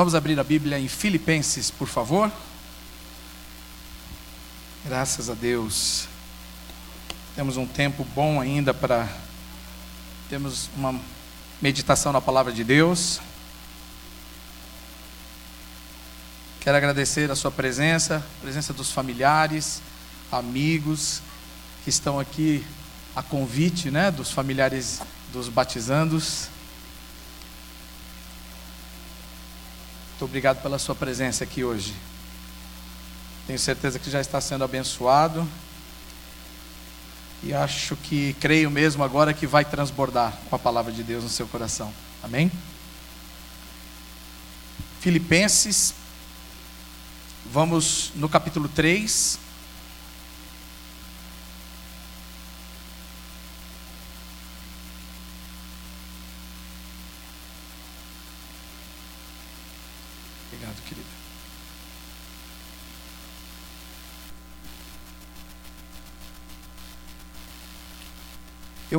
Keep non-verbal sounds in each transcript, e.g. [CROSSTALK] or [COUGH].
Vamos abrir a Bíblia em Filipenses, por favor. Graças a Deus. Temos um tempo bom ainda para temos uma meditação na palavra de Deus. Quero agradecer a sua presença, a presença dos familiares, amigos que estão aqui a convite, né, dos familiares dos batizandos. Muito obrigado pela sua presença aqui hoje. Tenho certeza que já está sendo abençoado. E acho que, creio mesmo agora que vai transbordar com a palavra de Deus no seu coração. Amém? Filipenses, vamos no capítulo 3.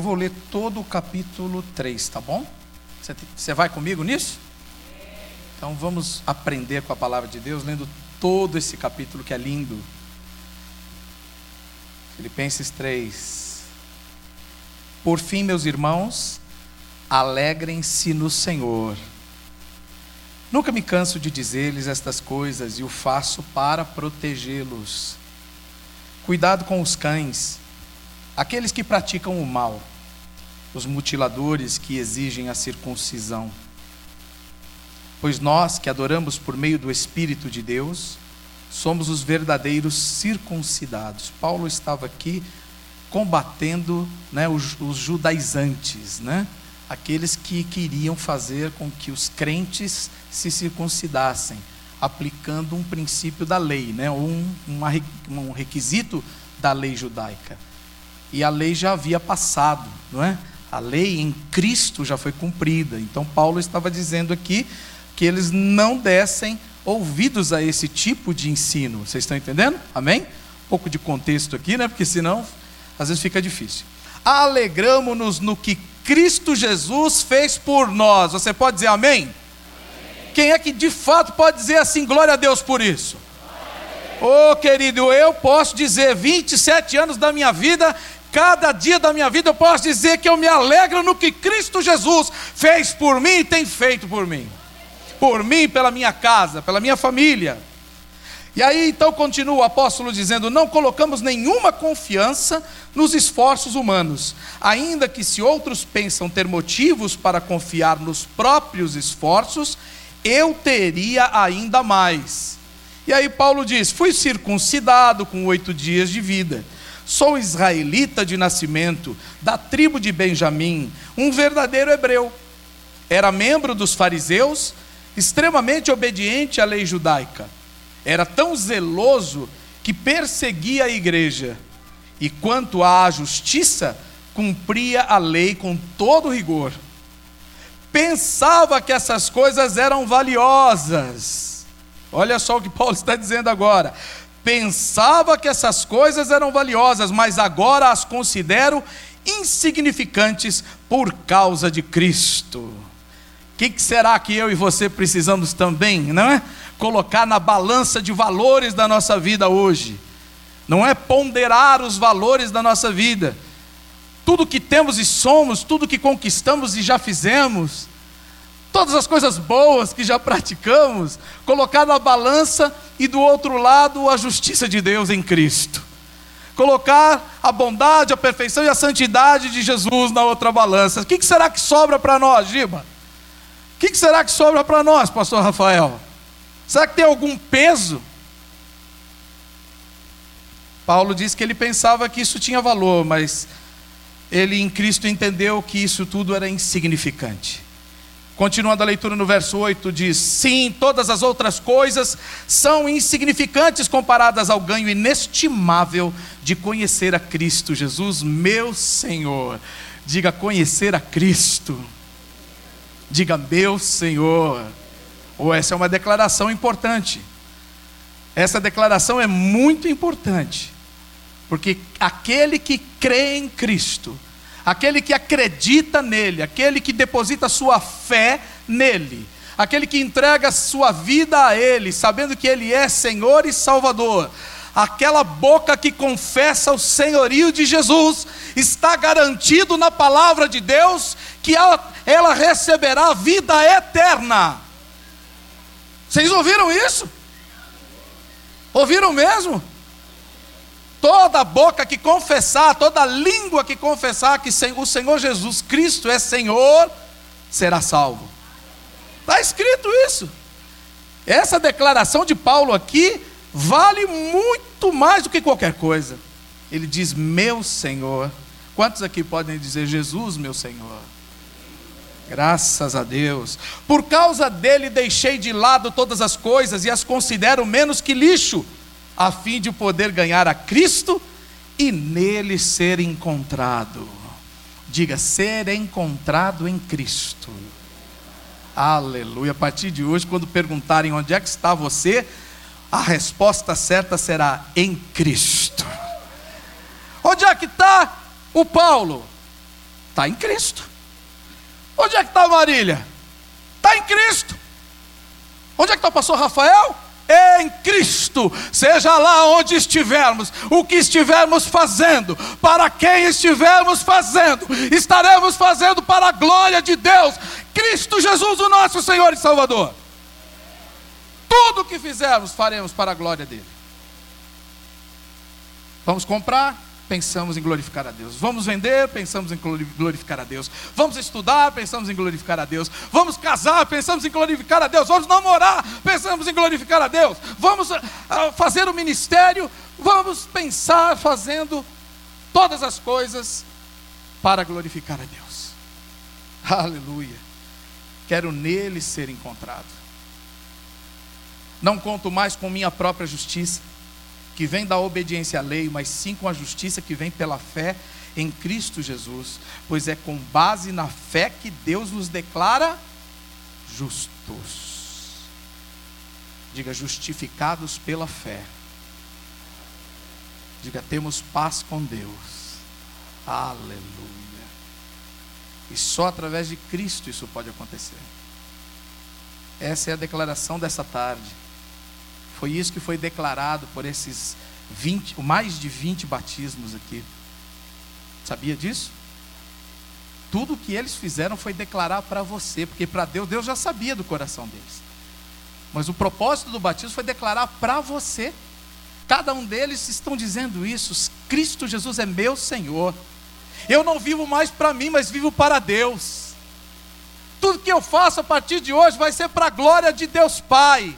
Eu vou ler todo o capítulo 3, tá bom? Você, você vai comigo nisso? Então vamos aprender com a palavra de Deus, lendo todo esse capítulo que é lindo. Filipenses 3. Por fim, meus irmãos, alegrem-se no Senhor. Nunca me canso de dizer-lhes estas coisas e o faço para protegê-los. Cuidado com os cães aqueles que praticam o mal, os mutiladores que exigem a circuncisão. Pois nós que adoramos por meio do Espírito de Deus, somos os verdadeiros circuncidados. Paulo estava aqui combatendo né, os, os judaizantes, né? aqueles que queriam fazer com que os crentes se circuncidassem, aplicando um princípio da lei, né? um, uma, um requisito da lei judaica e a lei já havia passado, não é? A lei em Cristo já foi cumprida. Então Paulo estava dizendo aqui que eles não dessem ouvidos a esse tipo de ensino. Vocês estão entendendo? Amém? Um pouco de contexto aqui, né? Porque senão às vezes fica difícil. Alegramos-nos no que Cristo Jesus fez por nós. Você pode dizer amém? Quem é que de fato pode dizer assim, glória a Deus por isso? Ô oh, querido, eu posso dizer, 27 anos da minha vida, Cada dia da minha vida eu posso dizer que eu me alegro no que Cristo Jesus fez por mim e tem feito por mim. Por mim, pela minha casa, pela minha família. E aí então continua o apóstolo dizendo: Não colocamos nenhuma confiança nos esforços humanos, ainda que se outros pensam ter motivos para confiar nos próprios esforços, eu teria ainda mais. E aí Paulo diz: Fui circuncidado com oito dias de vida Sou israelita de nascimento, da tribo de Benjamim, um verdadeiro hebreu. Era membro dos fariseus, extremamente obediente à lei judaica. Era tão zeloso que perseguia a igreja. E quanto à justiça, cumpria a lei com todo rigor. Pensava que essas coisas eram valiosas. Olha só o que Paulo está dizendo agora Pensava que essas coisas eram valiosas, mas agora as considero insignificantes por causa de Cristo. O que, que, será que eu e você precisamos também, não é? Colocar na balança de valores da nossa vida hoje. Não é ponderar os valores da nossa vida. Tudo que temos e somos, tudo que conquistamos e já fizemos, todas as coisas boas que já praticamos, colocar na balança e do outro lado a justiça de Deus em Cristo. Colocar a bondade, a perfeição e a santidade de Jesus na outra balança. O que será que sobra para nós, Giba? O que será que sobra para nós, Pastor Rafael? Será que tem algum peso? Paulo diz que ele pensava que isso tinha valor, mas ele em Cristo entendeu que isso tudo era insignificante. Continuando a leitura no verso 8, diz: Sim, todas as outras coisas são insignificantes comparadas ao ganho inestimável de conhecer a Cristo Jesus, meu Senhor. Diga conhecer a Cristo. Diga meu Senhor. Ou oh, essa é uma declaração importante. Essa declaração é muito importante. Porque aquele que crê em Cristo, aquele que acredita nele, aquele que deposita sua fé nele, aquele que entrega sua vida a Ele, sabendo que Ele é Senhor e Salvador, aquela boca que confessa o senhorio de Jesus, está garantido na palavra de Deus que ela, ela receberá vida eterna. Vocês ouviram isso? Ouviram mesmo? Toda boca que confessar, toda língua que confessar que o Senhor Jesus Cristo é Senhor, será salvo. Está escrito isso. Essa declaração de Paulo aqui vale muito mais do que qualquer coisa. Ele diz: Meu Senhor. Quantos aqui podem dizer Jesus, meu Senhor? Graças a Deus. Por causa dele deixei de lado todas as coisas e as considero menos que lixo, a fim de poder ganhar a Cristo e nele ser encontrado. Diga, ser encontrado em Cristo. Aleluia. A partir de hoje, quando perguntarem onde é que está você, a resposta certa será em Cristo. Onde é que está o Paulo? Está em Cristo. Onde é que está a Marília? Está em Cristo. Onde é que está o pastor Rafael? Em Cristo, seja lá onde estivermos, o que estivermos fazendo, para quem estivermos fazendo, estaremos fazendo para a glória de Deus, Cristo Jesus, o nosso Senhor e Salvador. Tudo o que fizermos, faremos para a glória dele. Vamos comprar, pensamos em glorificar a Deus. Vamos vender, pensamos em glorificar a Deus. Vamos estudar, pensamos em glorificar a Deus. Vamos casar, pensamos em glorificar a Deus. Vamos namorar, pensamos em glorificar a Deus. Vamos uh, fazer o ministério, vamos pensar fazendo todas as coisas para glorificar a Deus. [LAUGHS] Aleluia. Quero nele ser encontrado. Não conto mais com minha própria justiça, que vem da obediência à lei, mas sim com a justiça que vem pela fé em Cristo Jesus, pois é com base na fé que Deus nos declara justos. Diga, justificados pela fé. Diga, temos paz com Deus. Aleluia. E só através de Cristo isso pode acontecer. Essa é a declaração dessa tarde. Foi isso que foi declarado por esses 20, mais de 20 batismos aqui. Sabia disso? Tudo que eles fizeram foi declarar para você, porque para Deus, Deus já sabia do coração deles. Mas o propósito do batismo foi declarar para você. Cada um deles estão dizendo isso: Cristo Jesus é meu Senhor. Eu não vivo mais para mim, mas vivo para Deus. Tudo que eu faço a partir de hoje vai ser para a glória de Deus Pai.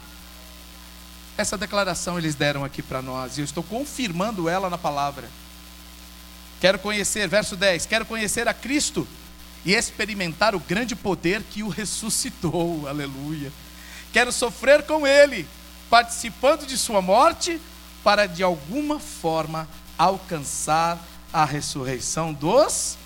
Essa declaração eles deram aqui para nós e eu estou confirmando ela na palavra. Quero conhecer, verso 10: quero conhecer a Cristo e experimentar o grande poder que o ressuscitou, aleluia. Quero sofrer com Ele, participando de Sua morte, para de alguma forma alcançar a ressurreição dos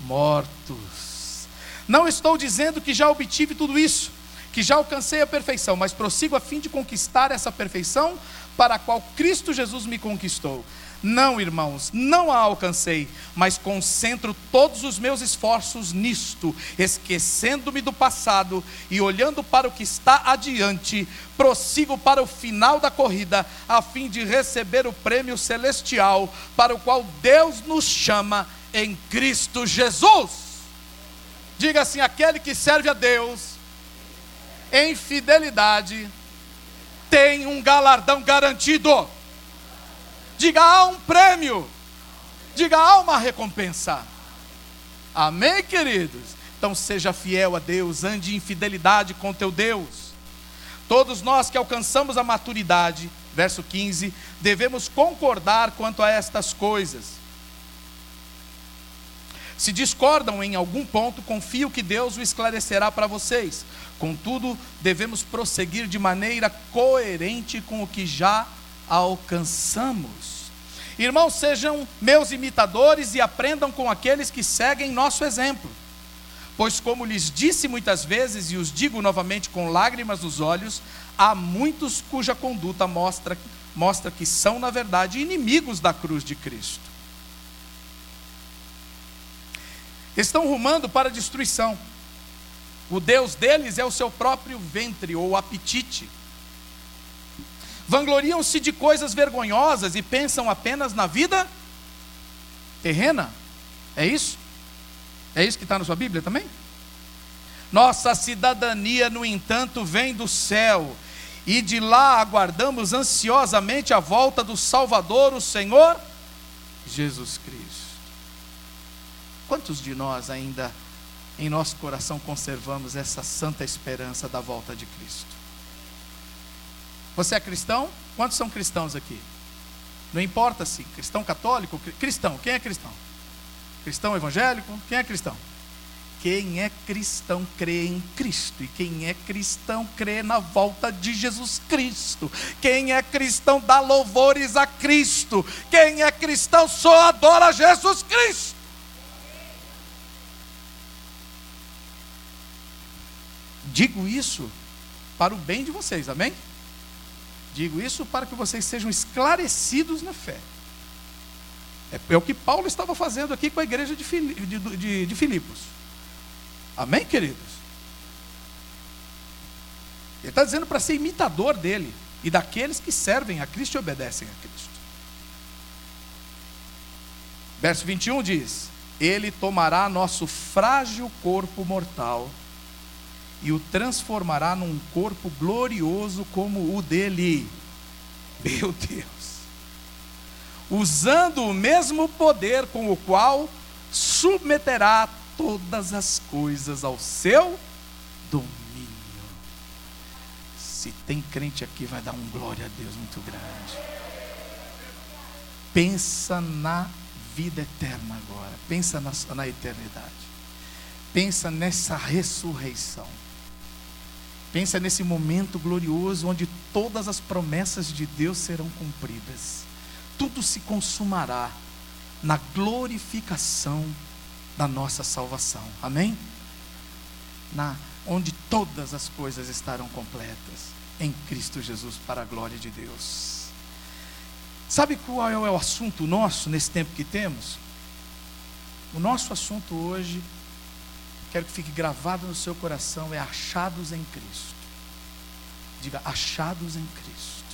mortos. Não estou dizendo que já obtive tudo isso, que já alcancei a perfeição, mas prossigo a fim de conquistar essa perfeição para a qual Cristo Jesus me conquistou. Não, irmãos, não a alcancei, mas concentro todos os meus esforços nisto, esquecendo-me do passado e olhando para o que está adiante, prossigo para o final da corrida, a fim de receber o prêmio celestial para o qual Deus nos chama em Cristo Jesus. Diga assim: aquele que serve a Deus em fidelidade tem um galardão garantido. Diga, há um prêmio. Diga, há uma recompensa. Amém, queridos? Então seja fiel a Deus, ande em fidelidade com teu Deus. Todos nós que alcançamos a maturidade, verso 15, devemos concordar quanto a estas coisas. Se discordam em algum ponto, confio que Deus o esclarecerá para vocês. Contudo, devemos prosseguir de maneira coerente com o que já alcançamos. Irmãos, sejam meus imitadores e aprendam com aqueles que seguem nosso exemplo. Pois, como lhes disse muitas vezes e os digo novamente com lágrimas nos olhos, há muitos cuja conduta mostra, mostra que são, na verdade, inimigos da cruz de Cristo. Estão rumando para a destruição O Deus deles é o seu próprio ventre ou apetite. Vangloriam-se de coisas vergonhosas e pensam apenas na vida terrena. É isso? É isso que está na sua Bíblia também? Nossa cidadania, no entanto, vem do céu, e de lá aguardamos ansiosamente a volta do Salvador, o Senhor Jesus Cristo. Quantos de nós ainda em nosso coração conservamos essa santa esperança da volta de Cristo? Você é cristão? Quantos são cristãos aqui? Não importa se cristão católico, cristão, quem é cristão? Cristão evangélico, quem é cristão? Quem é cristão crê em Cristo, e quem é cristão crê na volta de Jesus Cristo. Quem é cristão dá louvores a Cristo. Quem é cristão só adora Jesus Cristo. Digo isso para o bem de vocês, amém? Digo isso para que vocês sejam esclarecidos na fé. É, é o que Paulo estava fazendo aqui com a igreja de, de, de, de Filipos. Amém, queridos? Ele está dizendo para ser imitador dele e daqueles que servem a Cristo e obedecem a Cristo. Verso 21 diz: Ele tomará nosso frágil corpo mortal e o transformará num corpo glorioso como o dele. Meu Deus! Usando o mesmo poder com o qual submeterá todas as coisas ao seu domínio. Se tem crente aqui, vai dar um glória a Deus muito grande. Pensa na vida eterna agora. Pensa na, na eternidade. Pensa nessa ressurreição. Pensa nesse momento glorioso onde todas as promessas de Deus serão cumpridas. Tudo se consumará na glorificação da nossa salvação. Amém? Na onde todas as coisas estarão completas em Cristo Jesus para a glória de Deus. Sabe qual é o assunto nosso nesse tempo que temos? O nosso assunto hoje, quero que fique gravado no seu coração, é achados em Cristo. Diga, achados em Cristo.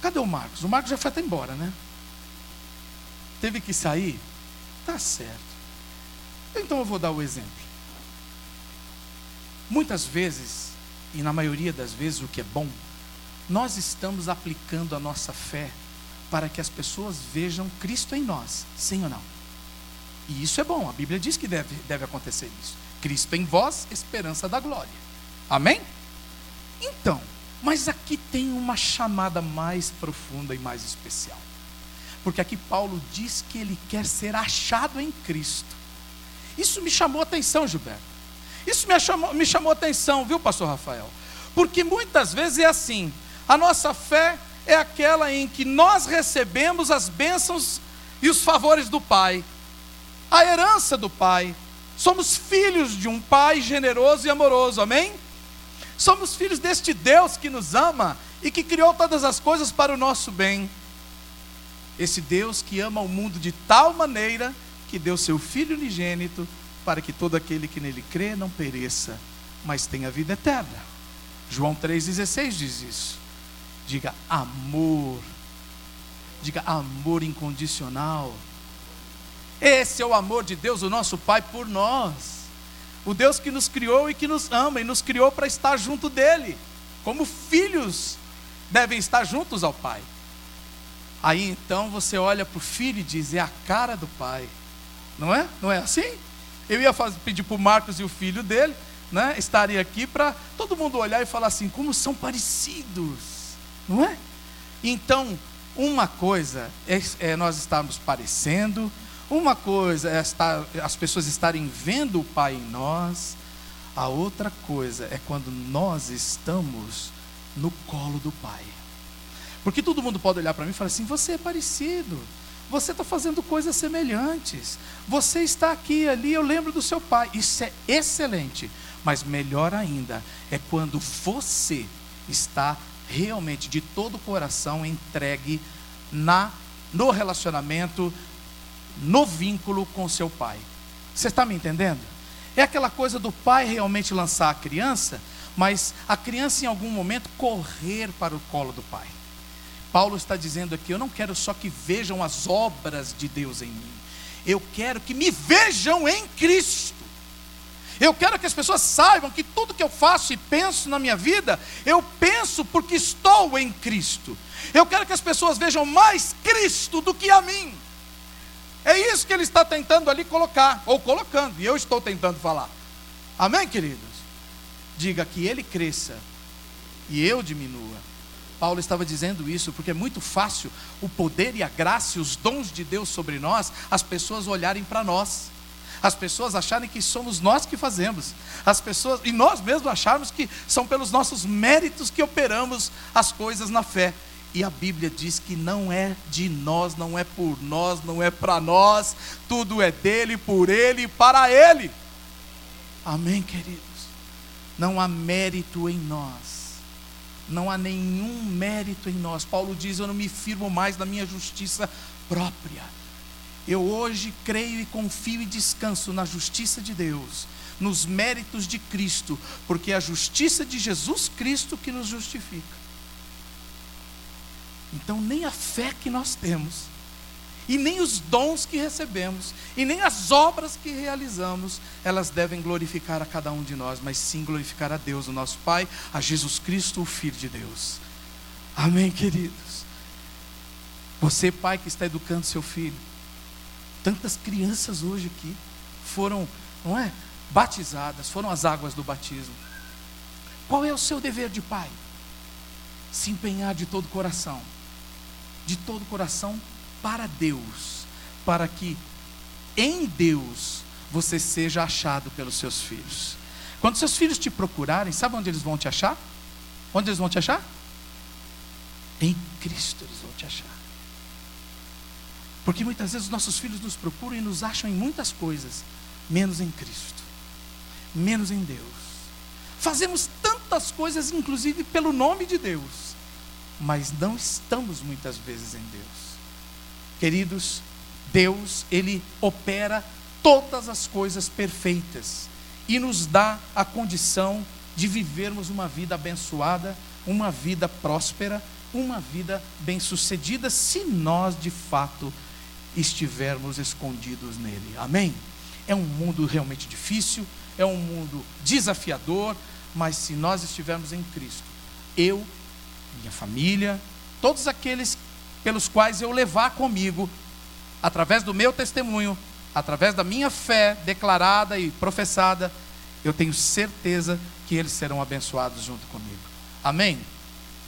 Cadê o Marcos? O Marcos já foi até embora, né? Teve que sair Tá certo. Então eu vou dar o exemplo. Muitas vezes, e na maioria das vezes o que é bom, nós estamos aplicando a nossa fé para que as pessoas vejam Cristo em nós, sim ou não? E isso é bom, a Bíblia diz que deve, deve acontecer isso. Cristo em vós, esperança da glória. Amém? Então, mas aqui tem uma chamada mais profunda e mais especial. Porque aqui Paulo diz que ele quer ser achado em Cristo. Isso me chamou atenção, Gilberto. Isso me chamou, me chamou atenção, viu, pastor Rafael? Porque muitas vezes é assim: a nossa fé é aquela em que nós recebemos as bênçãos e os favores do Pai, a herança do Pai. Somos filhos de um Pai generoso e amoroso, amém? Somos filhos deste Deus que nos ama e que criou todas as coisas para o nosso bem. Esse Deus que ama o mundo de tal maneira que deu seu Filho unigênito para que todo aquele que nele crê não pereça, mas tenha vida eterna. João 3,16 diz isso. Diga amor. Diga amor incondicional. Esse é o amor de Deus, o nosso Pai, por nós. O Deus que nos criou e que nos ama e nos criou para estar junto dele, como filhos devem estar juntos ao Pai. Aí então você olha para o filho e diz: é a cara do pai. Não é? Não é assim? Eu ia fazer, pedir para o Marcos e o filho dele né, estarem aqui para todo mundo olhar e falar assim: como são parecidos. Não é? Então, uma coisa é, é nós estarmos parecendo, uma coisa é estar, as pessoas estarem vendo o Pai em nós, a outra coisa é quando nós estamos no colo do Pai. Porque todo mundo pode olhar para mim e falar assim: você é parecido, você está fazendo coisas semelhantes, você está aqui ali, eu lembro do seu pai. Isso é excelente, mas melhor ainda é quando você está realmente de todo o coração entregue na no relacionamento, no vínculo com seu pai. Você está me entendendo? É aquela coisa do pai realmente lançar a criança, mas a criança em algum momento correr para o colo do pai. Paulo está dizendo aqui: eu não quero só que vejam as obras de Deus em mim, eu quero que me vejam em Cristo. Eu quero que as pessoas saibam que tudo que eu faço e penso na minha vida, eu penso porque estou em Cristo. Eu quero que as pessoas vejam mais Cristo do que a mim. É isso que ele está tentando ali colocar, ou colocando, e eu estou tentando falar. Amém, queridos? Diga que ele cresça e eu diminua. Paulo estava dizendo isso porque é muito fácil o poder e a graça e os dons de Deus sobre nós, as pessoas olharem para nós. As pessoas acharem que somos nós que fazemos. As pessoas e nós mesmos acharmos que são pelos nossos méritos que operamos as coisas na fé. E a Bíblia diz que não é de nós, não é por nós, não é para nós, tudo é dele, por ele e para ele. Amém, queridos? Não há mérito em nós, não há nenhum mérito em nós. Paulo diz: Eu não me firmo mais na minha justiça própria. Eu hoje creio e confio e descanso na justiça de Deus, nos méritos de Cristo, porque é a justiça de Jesus Cristo que nos justifica. Então, nem a fé que nós temos, e nem os dons que recebemos, e nem as obras que realizamos, elas devem glorificar a cada um de nós, mas sim glorificar a Deus, o nosso Pai, a Jesus Cristo, o Filho de Deus. Amém, queridos? Você, pai que está educando seu filho, tantas crianças hoje aqui foram, não é? Batizadas, foram as águas do batismo. Qual é o seu dever de pai? Se empenhar de todo o coração de todo o coração para Deus, para que em Deus você seja achado pelos seus filhos. Quando seus filhos te procurarem, sabe onde eles vão te achar? Onde eles vão te achar? Em Cristo eles vão te achar. Porque muitas vezes os nossos filhos nos procuram e nos acham em muitas coisas, menos em Cristo, menos em Deus. Fazemos tantas coisas, inclusive pelo nome de Deus, mas não estamos muitas vezes em Deus. Queridos, Deus, Ele opera todas as coisas perfeitas e nos dá a condição de vivermos uma vida abençoada, uma vida próspera, uma vida bem-sucedida, se nós de fato estivermos escondidos nele. Amém? É um mundo realmente difícil, é um mundo desafiador, mas se nós estivermos em Cristo, eu minha família, todos aqueles pelos quais eu levar comigo, através do meu testemunho, através da minha fé declarada e professada, eu tenho certeza que eles serão abençoados junto comigo. Amém?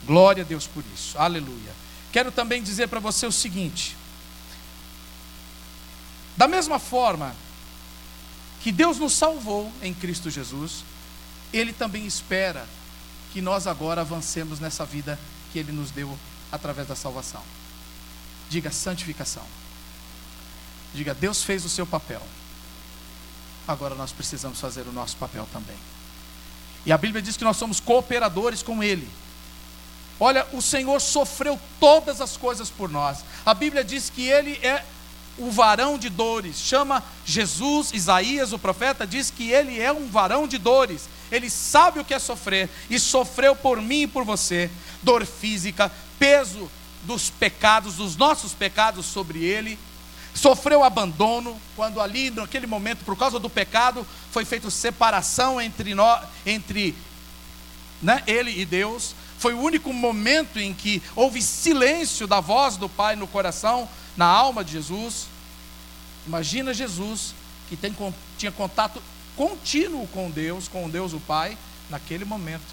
Glória a Deus por isso. Aleluia. Quero também dizer para você o seguinte: da mesma forma que Deus nos salvou em Cristo Jesus, Ele também espera que nós agora avancemos nessa vida que Ele nos deu através da salvação. Diga santificação. Diga, Deus fez o seu papel. Agora nós precisamos fazer o nosso papel também. E a Bíblia diz que nós somos cooperadores com Ele. Olha, o Senhor sofreu todas as coisas por nós. A Bíblia diz que Ele é o varão de dores. Chama Jesus, Isaías, o profeta, diz que Ele é um varão de dores. Ele sabe o que é sofrer e sofreu por mim e por você dor física, peso dos pecados, dos nossos pecados sobre ele. Sofreu abandono, quando ali, naquele momento, por causa do pecado, foi feita separação entre, nós, entre né, ele e Deus. Foi o único momento em que houve silêncio da voz do Pai no coração, na alma de Jesus. Imagina Jesus, que tem, tinha contato contínuo com Deus, com Deus o Pai, naquele momento,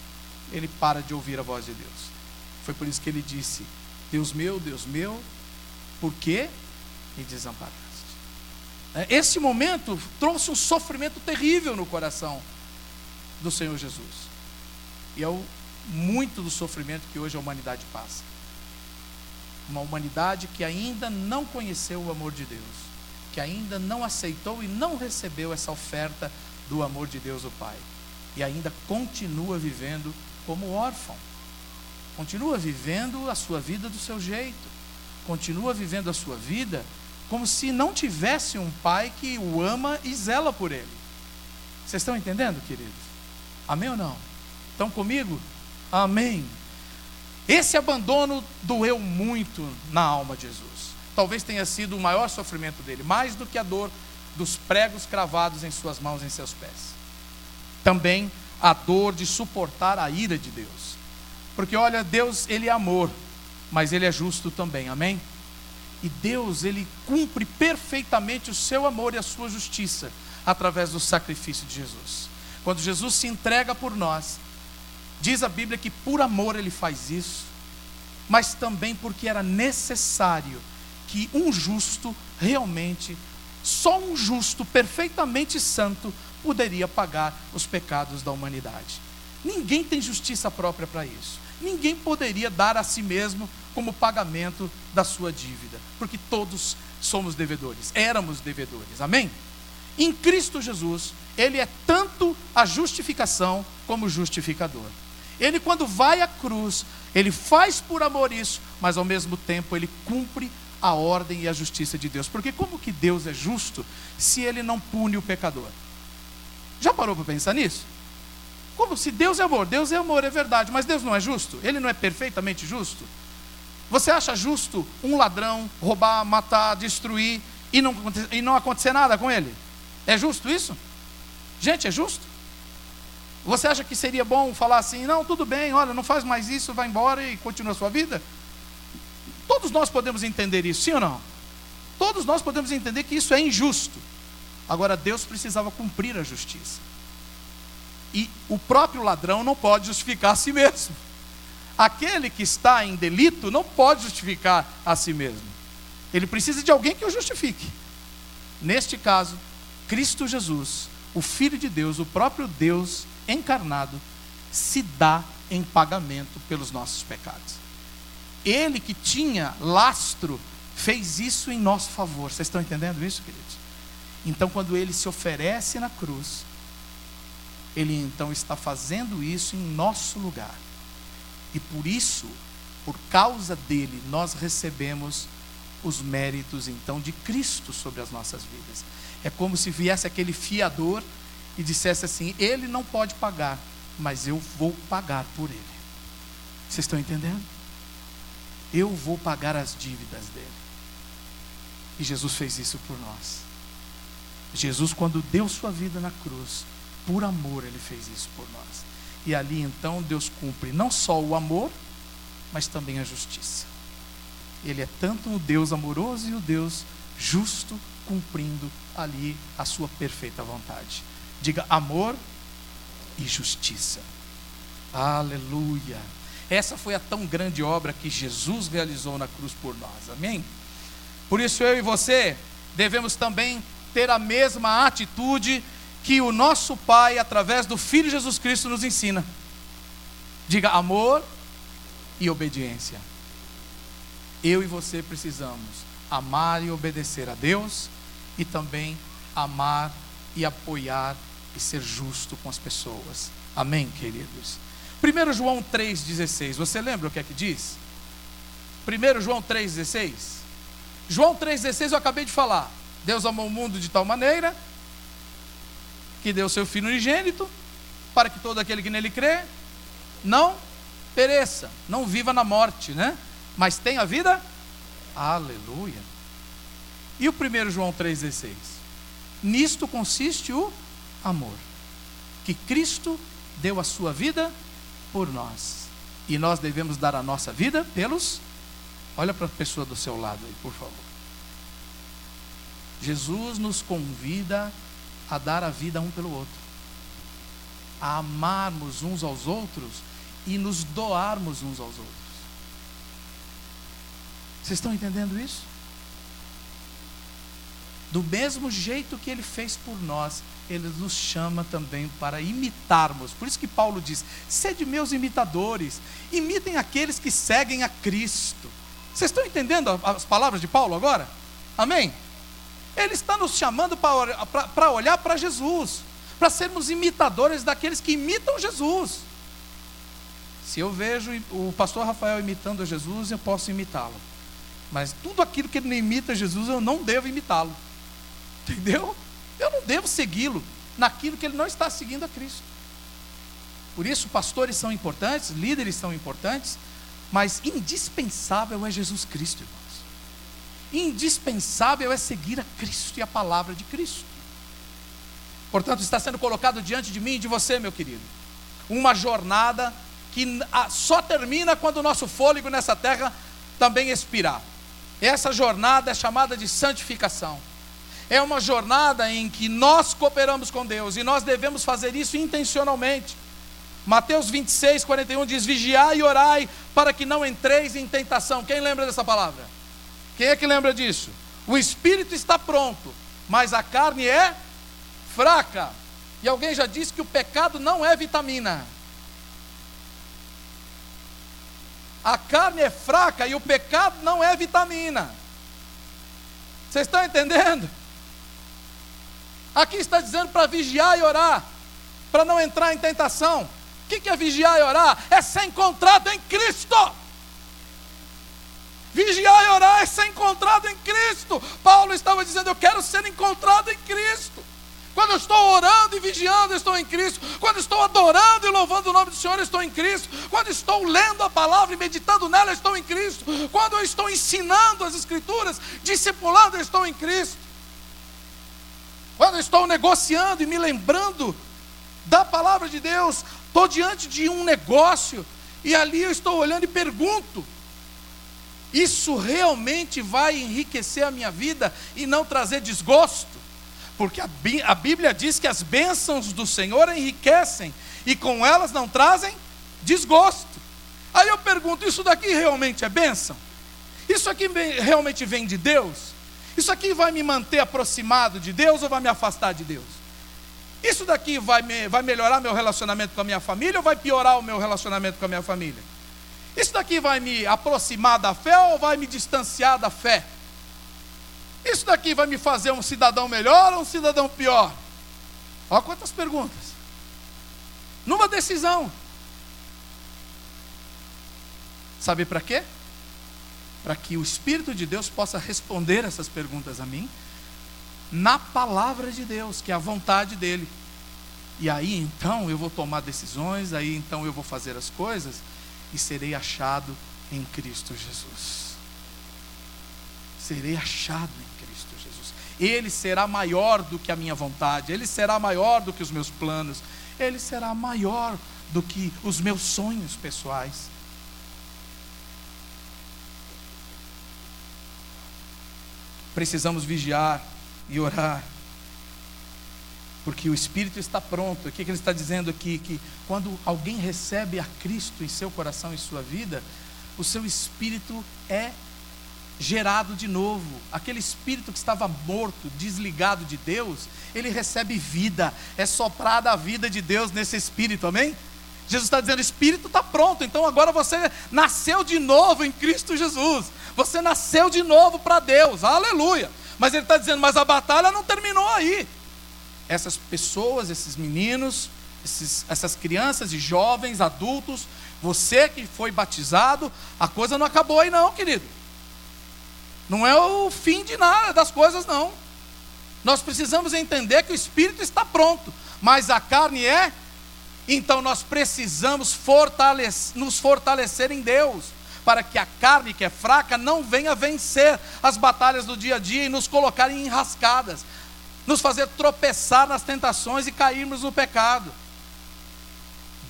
ele para de ouvir a voz de Deus. Foi por isso que ele disse: Deus meu, Deus meu, por que me desamparaste? É, esse momento trouxe um sofrimento terrível no coração do Senhor Jesus. E é o, muito do sofrimento que hoje a humanidade passa. Uma humanidade que ainda não conheceu o amor de Deus, que ainda não aceitou e não recebeu essa oferta do amor de Deus o Pai. E ainda continua vivendo como órfão. Continua vivendo a sua vida do seu jeito. Continua vivendo a sua vida como se não tivesse um pai que o ama e zela por ele. Vocês estão entendendo, queridos? Amém ou não? Estão comigo? Amém. Esse abandono doeu muito na alma de Jesus. Talvez tenha sido o maior sofrimento dele, mais do que a dor dos pregos cravados em suas mãos e em seus pés. Também a dor de suportar a ira de Deus. Porque olha, Deus, ele é amor, mas ele é justo também. Amém? E Deus, ele cumpre perfeitamente o seu amor e a sua justiça através do sacrifício de Jesus. Quando Jesus se entrega por nós, diz a Bíblia que por amor ele faz isso, mas também porque era necessário que um justo realmente, só um justo perfeitamente santo, poderia pagar os pecados da humanidade. Ninguém tem justiça própria para isso. Ninguém poderia dar a si mesmo como pagamento da sua dívida, porque todos somos devedores, éramos devedores. Amém? Em Cristo Jesus, ele é tanto a justificação como o justificador. Ele, quando vai à cruz, ele faz por amor isso, mas ao mesmo tempo ele cumpre a ordem e a justiça de Deus. Porque como que Deus é justo se ele não pune o pecador? Já parou para pensar nisso? Como se Deus é amor? Deus é amor, é verdade, mas Deus não é justo? Ele não é perfeitamente justo? Você acha justo um ladrão roubar, matar, destruir e não, e não acontecer nada com ele? É justo isso? Gente, é justo? Você acha que seria bom falar assim, não, tudo bem, olha, não faz mais isso, vai embora e continua a sua vida? Todos nós podemos entender isso, sim ou não? Todos nós podemos entender que isso é injusto. Agora, Deus precisava cumprir a justiça. E o próprio ladrão não pode justificar a si mesmo. Aquele que está em delito não pode justificar a si mesmo. Ele precisa de alguém que o justifique. Neste caso, Cristo Jesus, o Filho de Deus, o próprio Deus encarnado, se dá em pagamento pelos nossos pecados. Ele que tinha lastro, fez isso em nosso favor. Vocês estão entendendo isso, queridos? Então, quando ele se oferece na cruz, ele então está fazendo isso em nosso lugar. E por isso, por causa dele, nós recebemos os méritos então de Cristo sobre as nossas vidas. É como se viesse aquele fiador e dissesse assim: Ele não pode pagar, mas eu vou pagar por ele. Vocês estão entendendo? Eu vou pagar as dívidas dele. E Jesus fez isso por nós. Jesus, quando deu sua vida na cruz, por amor, ele fez isso por nós. E ali então Deus cumpre não só o amor, mas também a justiça. Ele é tanto o Deus amoroso e o Deus justo, cumprindo ali a sua perfeita vontade. Diga amor e justiça. Aleluia. Essa foi a tão grande obra que Jesus realizou na cruz por nós. Amém? Por isso eu e você devemos também ter a mesma atitude que o nosso Pai, através do Filho Jesus Cristo, nos ensina. Diga amor e obediência. Eu e você precisamos amar e obedecer a Deus e também amar e apoiar e ser justo com as pessoas. Amém, queridos? 1 João 3,16, você lembra o que é que diz? 1 João 3,16. João 3,16 eu acabei de falar. Deus amou o mundo de tal maneira que deu seu Filho unigênito, para que todo aquele que nele crê não pereça, não viva na morte, né? Mas tenha vida. Aleluia. E o 1 João 3,16? Nisto consiste o amor, que Cristo deu a sua vida por nós, e nós devemos dar a nossa vida pelos. Olha para a pessoa do seu lado aí, por favor. Jesus nos convida a dar a vida um pelo outro, a amarmos uns aos outros e nos doarmos uns aos outros. Vocês estão entendendo isso? Do mesmo jeito que ele fez por nós, ele nos chama também para imitarmos. Por isso que Paulo diz: sede meus imitadores, imitem aqueles que seguem a Cristo. Vocês estão entendendo as palavras de Paulo agora? Amém? Ele está nos chamando para olhar para Jesus, para sermos imitadores daqueles que imitam Jesus. Se eu vejo o pastor Rafael imitando Jesus, eu posso imitá-lo. Mas tudo aquilo que ele não imita Jesus, eu não devo imitá-lo. Entendeu? Eu não devo segui-lo. naquilo que ele não está seguindo a Cristo. Por isso, pastores são importantes, líderes são importantes, mas indispensável é Jesus Cristo, irmãos. Indispensável é seguir a Cristo e a palavra de Cristo. Portanto, está sendo colocado diante de mim e de você, meu querido, uma jornada que só termina quando o nosso fôlego nessa terra também expirar. Essa jornada é chamada de santificação. É uma jornada em que nós cooperamos com Deus e nós devemos fazer isso intencionalmente. Mateus 26, 41 diz: Vigiai e orai para que não entreis em tentação. Quem lembra dessa palavra? Quem é que lembra disso? O espírito está pronto, mas a carne é fraca. E alguém já disse que o pecado não é vitamina. A carne é fraca e o pecado não é vitamina. Vocês estão entendendo? Aqui está dizendo para vigiar e orar, para não entrar em tentação. O que é vigiar e orar? É ser encontrado em Cristo. Vigiar e orar é ser encontrado em Cristo. Paulo estava dizendo: Eu quero ser encontrado em Cristo. Quando eu estou orando e vigiando, estou em Cristo. Quando estou adorando e louvando o nome do Senhor, estou em Cristo. Quando estou lendo a palavra e meditando nela, estou em Cristo. Quando eu estou ensinando as Escrituras, discipulando, estou em Cristo. Quando eu estou negociando e me lembrando da palavra de Deus, estou diante de um negócio e ali eu estou olhando e pergunto: isso realmente vai enriquecer a minha vida e não trazer desgosto? Porque a Bíblia diz que as bênçãos do Senhor enriquecem e com elas não trazem desgosto. Aí eu pergunto: isso daqui realmente é bênção? Isso aqui realmente vem de Deus? Isso aqui vai me manter aproximado de Deus ou vai me afastar de Deus? Isso daqui vai, me, vai melhorar meu relacionamento com a minha família ou vai piorar o meu relacionamento com a minha família? Isso daqui vai me aproximar da fé ou vai me distanciar da fé? Isso daqui vai me fazer um cidadão melhor ou um cidadão pior? Olha quantas perguntas. Numa decisão. Sabe para quê? Para que o Espírito de Deus possa responder essas perguntas a mim na palavra de Deus, que é a vontade dele. E aí então eu vou tomar decisões, aí então eu vou fazer as coisas e serei achado em Cristo Jesus. Serei achado em ele será maior do que a minha vontade, ele será maior do que os meus planos, ele será maior do que os meus sonhos pessoais. Precisamos vigiar e orar, porque o Espírito está pronto. O que ele está dizendo aqui? Que quando alguém recebe a Cristo em seu coração e sua vida, o seu espírito é gerado de novo. Aquele espírito que estava morto, desligado de Deus, ele recebe vida. É soprada a vida de Deus nesse espírito, amém? Jesus está dizendo: o espírito está pronto, então agora você nasceu de novo em Cristo Jesus. Você nasceu de novo para Deus, aleluia. Mas ele está dizendo: mas a batalha não terminou aí. Essas pessoas, esses meninos, esses, essas crianças e jovens, adultos, você que foi batizado, a coisa não acabou aí, não, querido. Não é o fim de nada das coisas, não. Nós precisamos entender que o espírito está pronto, mas a carne é. Então nós precisamos fortalecer, nos fortalecer em Deus, para que a carne que é fraca não venha vencer as batalhas do dia a dia e nos colocar em enrascadas, nos fazer tropeçar nas tentações e cairmos no pecado.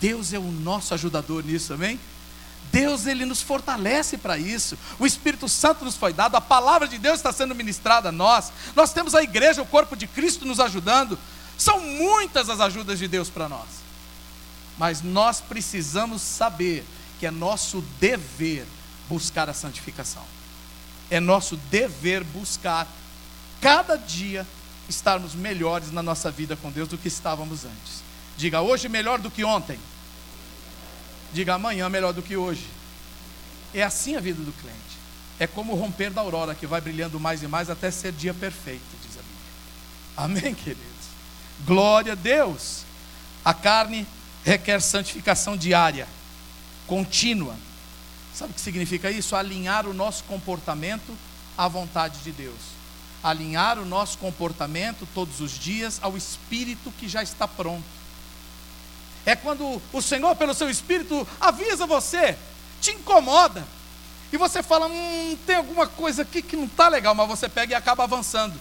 Deus é o nosso ajudador nisso, amém? Deus ele nos fortalece para isso. O Espírito Santo nos foi dado, a palavra de Deus está sendo ministrada a nós. Nós temos a igreja, o corpo de Cristo nos ajudando. São muitas as ajudas de Deus para nós. Mas nós precisamos saber que é nosso dever buscar a santificação. É nosso dever buscar cada dia estarmos melhores na nossa vida com Deus do que estávamos antes. Diga hoje melhor do que ontem. Diga amanhã melhor do que hoje. É assim a vida do cliente. É como o romper da aurora que vai brilhando mais e mais até ser dia perfeito, diz a Bíblia. Amém, queridos? Glória a Deus. A carne requer santificação diária, contínua. Sabe o que significa isso? Alinhar o nosso comportamento à vontade de Deus. alinhar o nosso comportamento todos os dias ao espírito que já está pronto. É quando o Senhor, pelo seu espírito, avisa você, te incomoda, e você fala: hum, tem alguma coisa aqui que não está legal, mas você pega e acaba avançando.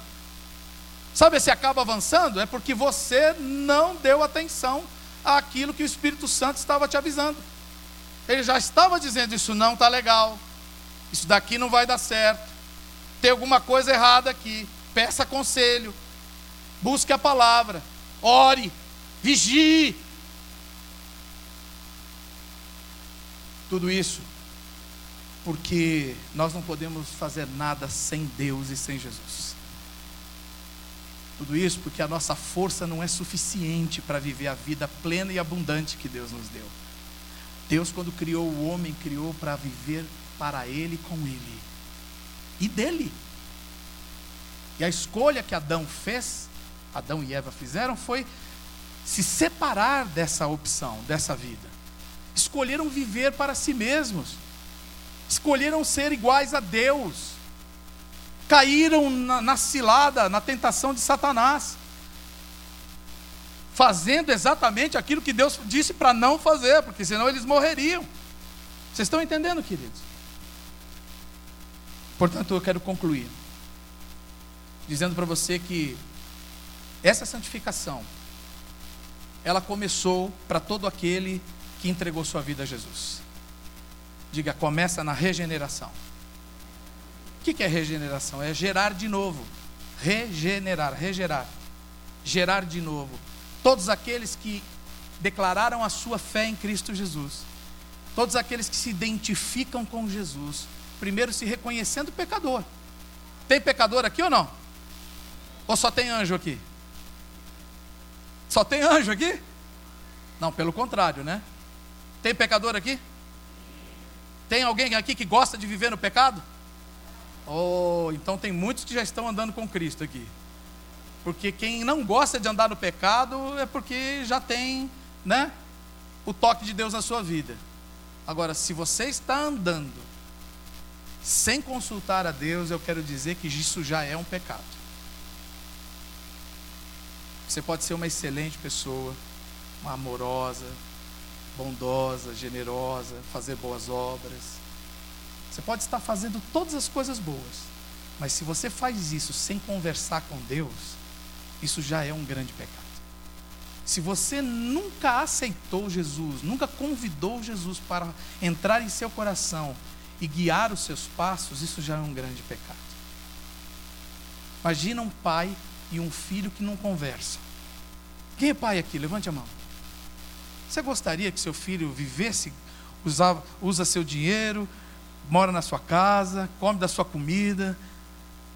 Sabe se acaba avançando? É porque você não deu atenção àquilo que o Espírito Santo estava te avisando. Ele já estava dizendo: Isso não está legal, isso daqui não vai dar certo, tem alguma coisa errada aqui. Peça conselho, busque a palavra, ore, vigie. Tudo isso porque nós não podemos fazer nada sem Deus e sem Jesus. Tudo isso porque a nossa força não é suficiente para viver a vida plena e abundante que Deus nos deu. Deus, quando criou o homem, criou para viver para Ele com Ele e dele. E a escolha que Adão fez, Adão e Eva fizeram, foi se separar dessa opção, dessa vida. Escolheram viver para si mesmos escolheram ser iguais a Deus, caíram na, na cilada, na tentação de Satanás, fazendo exatamente aquilo que Deus disse para não fazer, porque senão eles morreriam. Vocês estão entendendo, queridos? Portanto, eu quero concluir dizendo para você que essa santificação ela começou para todo aquele que entregou sua vida a Jesus. Diga, começa na regeneração. O que é regeneração? É gerar de novo. Regenerar, regerar. Gerar de novo. Todos aqueles que declararam a sua fé em Cristo Jesus. Todos aqueles que se identificam com Jesus. Primeiro se reconhecendo pecador. Tem pecador aqui ou não? Ou só tem anjo aqui? Só tem anjo aqui? Não, pelo contrário, né? Tem pecador aqui? Tem alguém aqui que gosta de viver no pecado? Oh, então tem muitos que já estão andando com Cristo aqui. Porque quem não gosta de andar no pecado é porque já tem, né, o toque de Deus na sua vida. Agora, se você está andando sem consultar a Deus, eu quero dizer que isso já é um pecado. Você pode ser uma excelente pessoa, uma amorosa, bondosa, generosa, fazer boas obras. Você pode estar fazendo todas as coisas boas, mas se você faz isso sem conversar com Deus, isso já é um grande pecado. Se você nunca aceitou Jesus, nunca convidou Jesus para entrar em seu coração e guiar os seus passos, isso já é um grande pecado. Imagina um pai e um filho que não conversam. Quem é pai aqui? Levante a mão. Você gostaria que seu filho vivesse, usava, usa seu dinheiro, mora na sua casa, come da sua comida,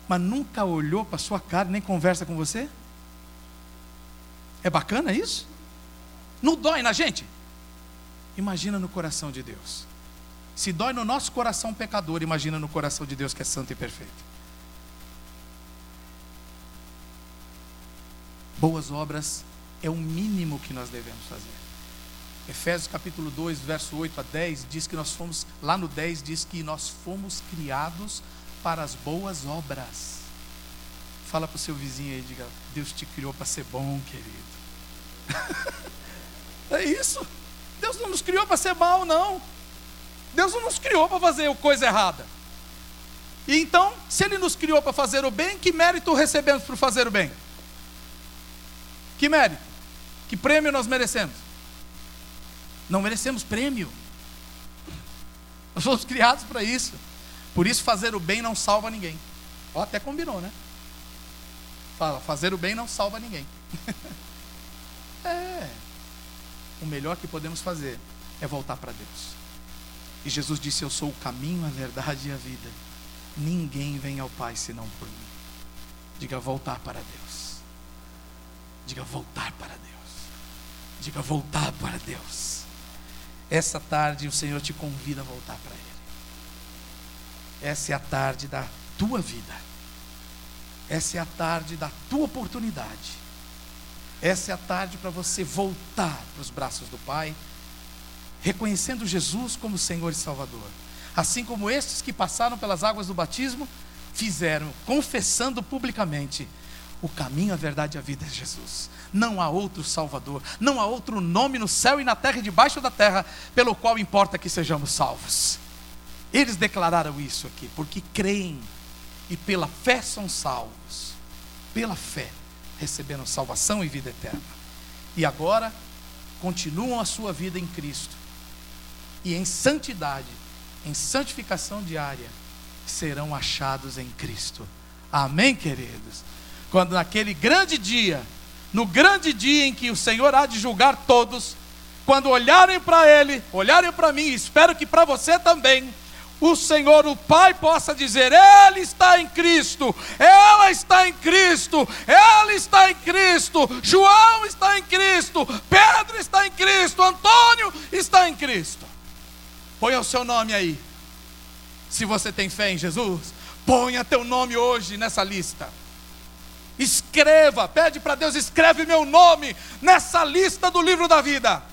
mas nunca olhou para a sua cara, nem conversa com você? É bacana isso? Não dói na gente? Imagina no coração de Deus. Se dói no nosso coração pecador, imagina no coração de Deus que é santo e perfeito. Boas obras é o mínimo que nós devemos fazer. Efésios capítulo 2, verso 8 a 10, diz que nós fomos, lá no 10 diz que nós fomos criados para as boas obras. Fala para o seu vizinho aí, diga, Deus te criou para ser bom, querido. [LAUGHS] é isso. Deus não nos criou para ser mal, não. Deus não nos criou para fazer coisa errada. E então, se Ele nos criou para fazer o bem, que mérito recebemos por fazer o bem? Que mérito? Que prêmio nós merecemos? Não merecemos prêmio. Nós fomos criados para isso. Por isso, fazer o bem não salva ninguém. Ó, até combinou, né? Fala, fazer o bem não salva ninguém. [LAUGHS] é. O melhor que podemos fazer é voltar para Deus. E Jesus disse: Eu sou o caminho, a verdade e a vida. Ninguém vem ao Pai senão por mim. Diga voltar para Deus. Diga voltar para Deus. Diga voltar para Deus. Essa tarde o Senhor te convida a voltar para Ele. Essa é a tarde da tua vida. Essa é a tarde da tua oportunidade. Essa é a tarde para você voltar para os braços do Pai, reconhecendo Jesus como Senhor e Salvador. Assim como estes que passaram pelas águas do batismo fizeram, confessando publicamente: o caminho, a verdade e a vida é Jesus. Não há outro Salvador, não há outro nome no céu e na terra e debaixo da terra pelo qual importa que sejamos salvos. Eles declararam isso aqui, porque creem e pela fé são salvos. Pela fé receberam salvação e vida eterna. E agora continuam a sua vida em Cristo. E em santidade, em santificação diária, serão achados em Cristo. Amém, queridos? Quando naquele grande dia, no grande dia em que o Senhor há de julgar todos, quando olharem para Ele, olharem para mim, espero que para você também, o Senhor, o Pai, possa dizer: Ele está em Cristo, ela está em Cristo, ela está em Cristo, João está em Cristo, Pedro está em Cristo, Antônio está em Cristo. Ponha o seu nome aí. Se você tem fé em Jesus, ponha teu nome hoje nessa lista. Escreva, pede para Deus, escreve meu nome nessa lista do livro da vida.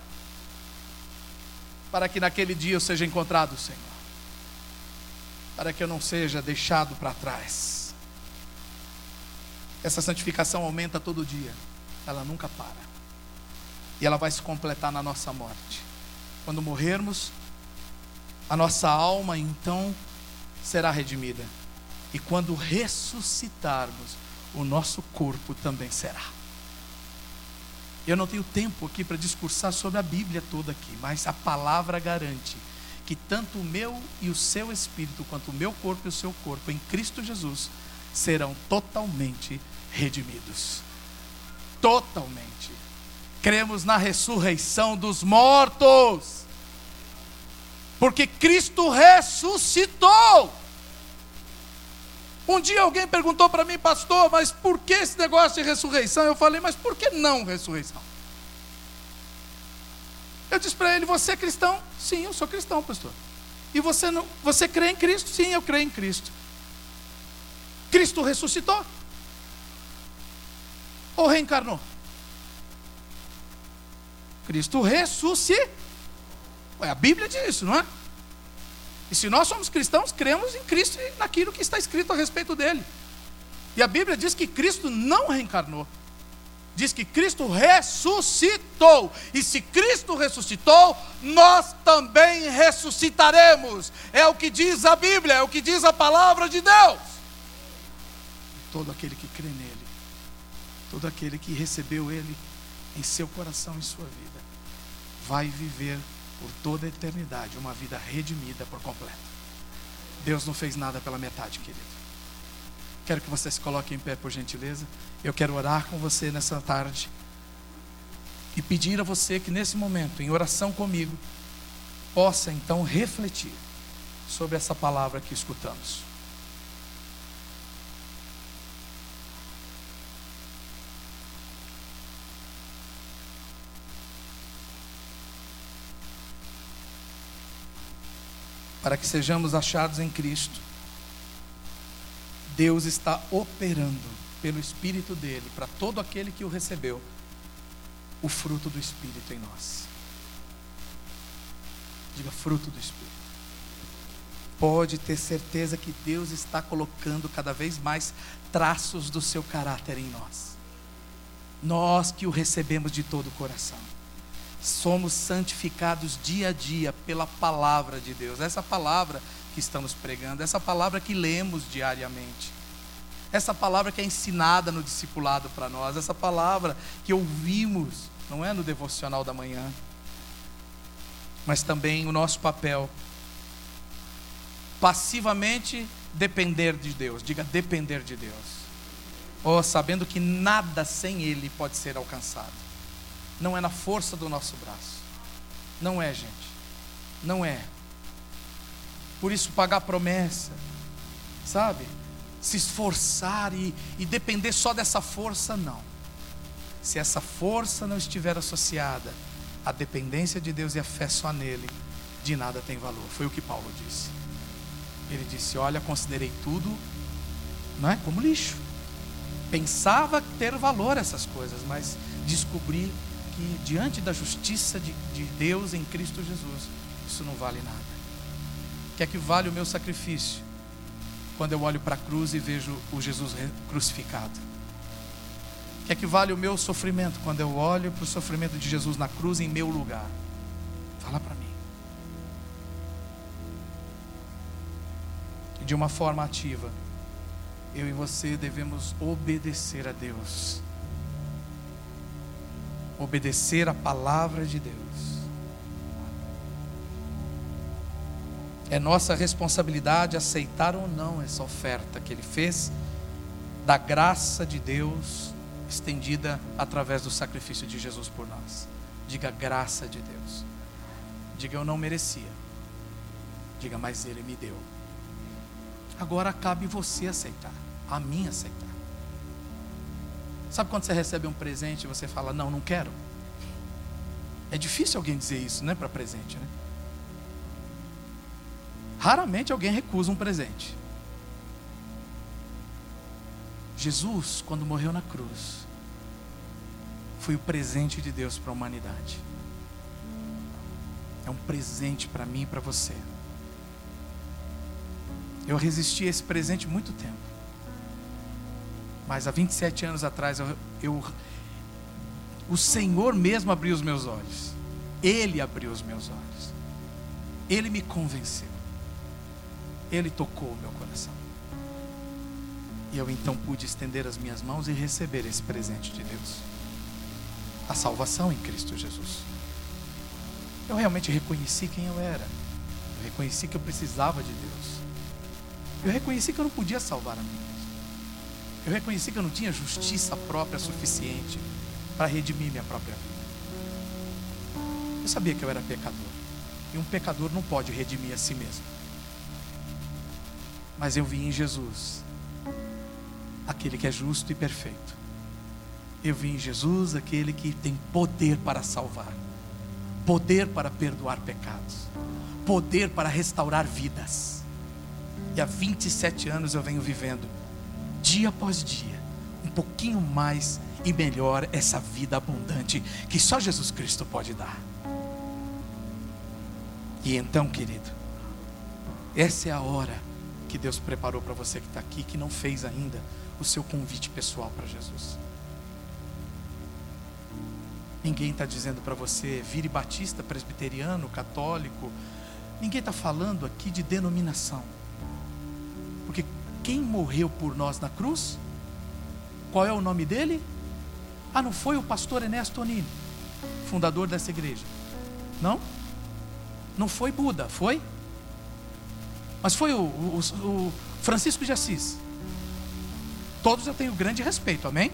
Para que naquele dia eu seja encontrado, Senhor. Para que eu não seja deixado para trás. Essa santificação aumenta todo dia, ela nunca para. E ela vai se completar na nossa morte. Quando morrermos, a nossa alma então será redimida. E quando ressuscitarmos, o nosso corpo também será. Eu não tenho tempo aqui para discursar sobre a Bíblia toda aqui, mas a palavra garante que tanto o meu e o seu espírito, quanto o meu corpo e o seu corpo em Cristo Jesus serão totalmente redimidos. Totalmente. Cremos na ressurreição dos mortos. Porque Cristo ressuscitou. Um dia alguém perguntou para mim, pastor, mas por que esse negócio de ressurreição? Eu falei, mas por que não ressurreição? Eu disse para ele, você é cristão? Sim, eu sou cristão, pastor. E você não, você crê em Cristo? Sim, eu creio em Cristo. Cristo ressuscitou? Ou reencarnou? Cristo ressuscitou. A Bíblia diz isso, não é? E se nós somos cristãos, cremos em Cristo e naquilo que está escrito a respeito dele. E a Bíblia diz que Cristo não reencarnou. Diz que Cristo ressuscitou. E se Cristo ressuscitou, nós também ressuscitaremos. É o que diz a Bíblia, é o que diz a palavra de Deus. Todo aquele que crê nele, todo aquele que recebeu ele em seu coração e sua vida, vai viver por toda a eternidade, uma vida redimida por completo. Deus não fez nada pela metade, querido. Quero que você se coloque em pé, por gentileza. Eu quero orar com você nessa tarde e pedir a você que nesse momento, em oração comigo, possa então refletir sobre essa palavra que escutamos. para que sejamos achados em Cristo. Deus está operando pelo Espírito dele, para todo aquele que o recebeu, o fruto do Espírito em nós. Diga fruto do Espírito. Pode ter certeza que Deus está colocando cada vez mais traços do seu caráter em nós. Nós que o recebemos de todo o coração somos santificados dia a dia pela palavra de Deus. Essa palavra que estamos pregando, essa palavra que lemos diariamente. Essa palavra que é ensinada no discipulado para nós, essa palavra que ouvimos, não é no devocional da manhã, mas também o nosso papel passivamente depender de Deus. Diga depender de Deus. Ou oh, sabendo que nada sem ele pode ser alcançado não é na força do nosso braço. Não é, gente. Não é. Por isso, pagar promessa, sabe? Se esforçar e, e depender só dessa força, não. Se essa força não estiver associada à dependência de Deus e a fé só nele, de nada tem valor. Foi o que Paulo disse. Ele disse: Olha, considerei tudo não é, como lixo. Pensava ter valor essas coisas, mas descobri que diante da justiça de, de Deus em Cristo Jesus, isso não vale nada. O que é que vale o meu sacrifício? Quando eu olho para a cruz e vejo o Jesus crucificado? O que equivale o meu sofrimento quando eu olho para o sofrimento de Jesus na cruz em meu lugar? Fala para mim. E de uma forma ativa, eu e você devemos obedecer a Deus. Obedecer a palavra de Deus. É nossa responsabilidade aceitar ou não essa oferta que Ele fez, da graça de Deus estendida através do sacrifício de Jesus por nós. Diga graça de Deus. Diga eu não merecia. Diga, mas Ele me deu. Agora cabe você aceitar, a mim aceitar. Sabe quando você recebe um presente e você fala, não, não quero? É difícil alguém dizer isso, né, para presente, né? Raramente alguém recusa um presente. Jesus, quando morreu na cruz, foi o presente de Deus para a humanidade. É um presente para mim e para você. Eu resisti a esse presente muito tempo. Mas há 27 anos atrás, eu, eu, o Senhor mesmo abriu os meus olhos. Ele abriu os meus olhos. Ele me convenceu. Ele tocou o meu coração. E eu então pude estender as minhas mãos e receber esse presente de Deus a salvação em Cristo Jesus. Eu realmente reconheci quem eu era. Eu reconheci que eu precisava de Deus. Eu reconheci que eu não podia salvar a mim mesmo. Eu reconheci que eu não tinha justiça própria suficiente para redimir minha própria vida. Eu sabia que eu era pecador. E um pecador não pode redimir a si mesmo. Mas eu vi em Jesus, aquele que é justo e perfeito. Eu vi em Jesus aquele que tem poder para salvar, poder para perdoar pecados, poder para restaurar vidas. E há 27 anos eu venho vivendo, dia após dia, um pouquinho mais e melhor essa vida abundante que só Jesus Cristo pode dar. E então, querido, essa é a hora que Deus preparou para você que está aqui, que não fez ainda o seu convite pessoal para Jesus. Ninguém está dizendo para você, vire batista, presbiteriano, católico. Ninguém está falando aqui de denominação. Porque quem morreu por nós na cruz, qual é o nome dele? Ah, não foi o pastor Ernesto Tonini, fundador dessa igreja. Não? Não foi Buda, foi? Mas foi o, o, o Francisco de Assis. Todos eu tenho grande respeito, amém?